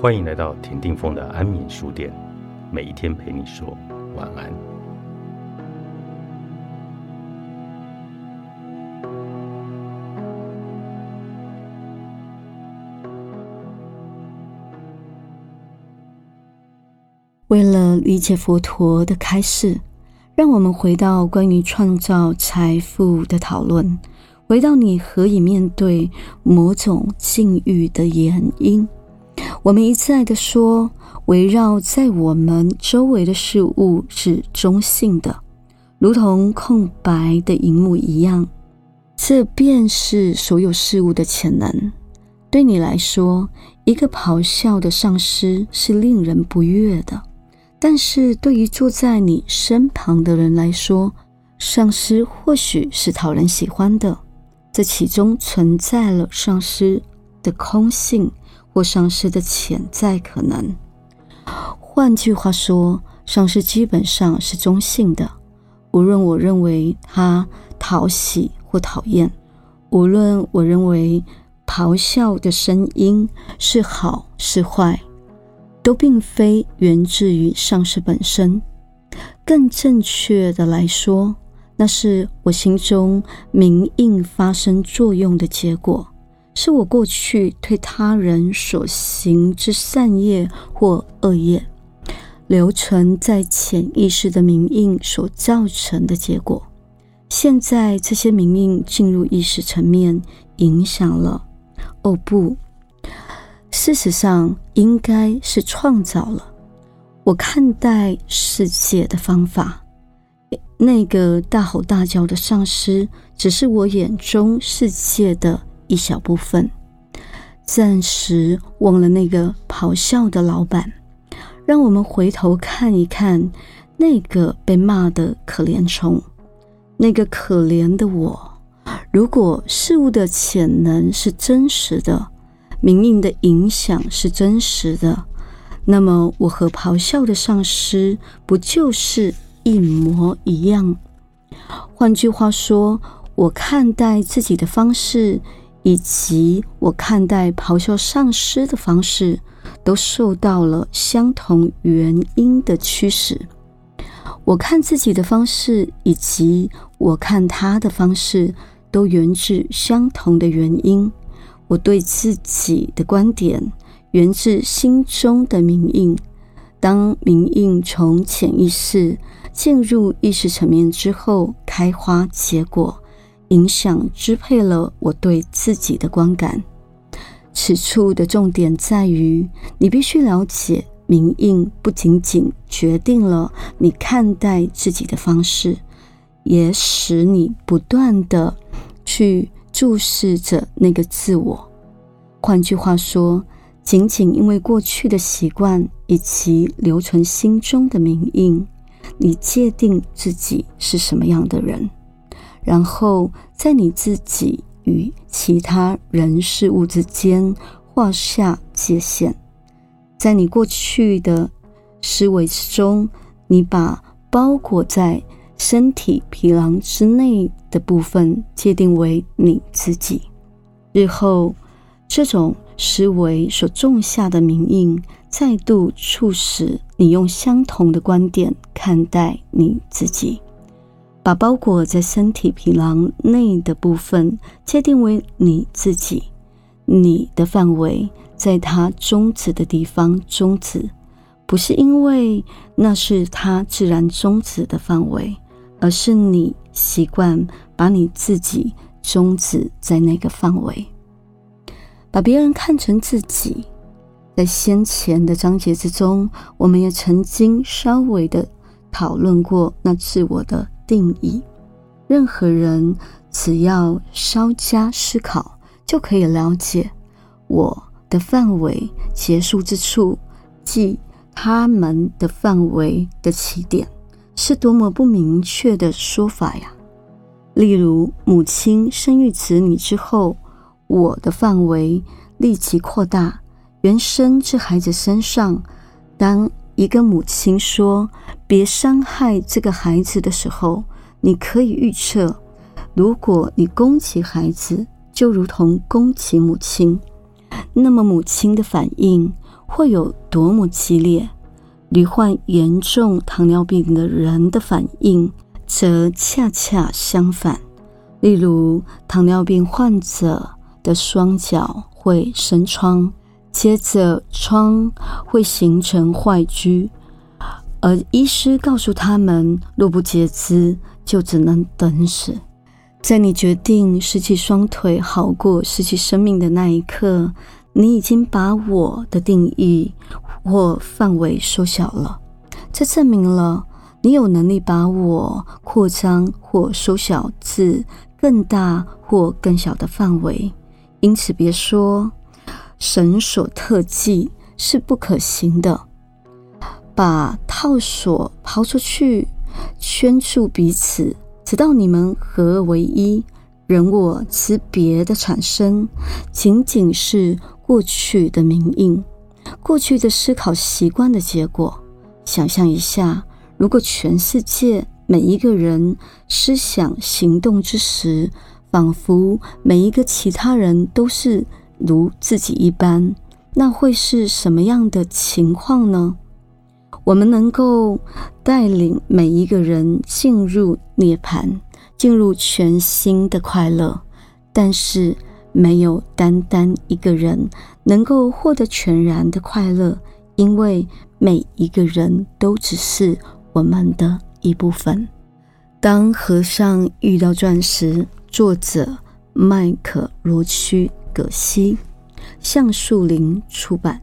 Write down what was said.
欢迎来到田定峰的安眠书店，每一天陪你说晚安。为了理解佛陀的开示，让我们回到关于创造财富的讨论，回到你何以面对某种境遇的原因。我们一再的说，围绕在我们周围的事物是中性的，如同空白的荧幕一样。这便是所有事物的潜能。对你来说，一个咆哮的上司是令人不悦的；但是对于坐在你身旁的人来说，上司或许是讨人喜欢的。这其中存在了上司的空性。或丧失的潜在可能。换句话说，丧失基本上是中性的。无论我认为它讨喜或讨厌，无论我认为咆哮的声音是好是坏，都并非源自于丧失本身。更正确的来说，那是我心中明印发生作用的结果。是我过去对他人所行之善业或恶业，留存在潜意识的名印所造成的结果。现在这些名印进入意识层面，影响了。哦不，事实上应该是创造了。我看待世界的方法，那个大吼大叫的丧尸，只是我眼中世界的。一小部分，暂时忘了那个咆哮的老板。让我们回头看一看那个被骂的可怜虫，那个可怜的我。如果事物的潜能是真实的，命运的影响是真实的，那么我和咆哮的上司不就是一模一样？换句话说，我看待自己的方式。以及我看待咆哮丧尸的方式，都受到了相同原因的驱使。我看自己的方式，以及我看他的方式，都源自相同的原因。我对自己的观点，源自心中的明印。当明印从潜意识进入意识层面之后，开花结果。影响支配了我对自己的观感。此处的重点在于，你必须了解，明印不仅仅决定了你看待自己的方式，也使你不断的去注视着那个自我。换句话说，仅仅因为过去的习惯以及留存心中的明印，你界定自己是什么样的人。然后，在你自己与其他人事物之间画下界限。在你过去的思维之中，你把包裹在身体皮囊之内的部分界定为你自己。日后，这种思维所种下的名印，再度促使你用相同的观点看待你自己。把包裹在身体皮囊内的部分界定为你自己，你的范围在它终止的地方终止，不是因为那是它自然终止的范围，而是你习惯把你自己终止在那个范围，把别人看成自己。在先前的章节之中，我们也曾经稍微的讨论过那自我的。定义，任何人只要稍加思考，就可以了解我的范围结束之处，即他们的范围的起点，是多么不明确的说法呀！例如，母亲生育子女之后，我的范围立即扩大，原生至孩子身上。当一个母亲说“别伤害这个孩子”的时候，你可以预测，如果你攻击孩子，就如同攻击母亲，那么母亲的反应会有多么激烈，罹患严重糖尿病的人的反应则恰恰相反。例如，糖尿病患者的双脚会生疮，接着疮会形成坏疽，而医师告诉他们，若不截肢，就只能等死。在你决定失去双腿好过失去生命的那一刻，你已经把我的定义或范围缩小了。这证明了你有能力把我扩张或缩小至更大或更小的范围。因此，别说绳索特技是不可行的。把套索抛出去，圈住彼此。直到你们合而为一，人我之别的产生，仅仅是过去的名印，过去的思考习惯的结果。想象一下，如果全世界每一个人思想行动之时，仿佛每一个其他人都是如自己一般，那会是什么样的情况呢？我们能够带领每一个人进入涅槃，进入全新的快乐，但是没有单单一个人能够获得全然的快乐，因为每一个人都只是我们的一部分。当和尚遇到钻石，作者麦克罗区可惜，橡树林出版。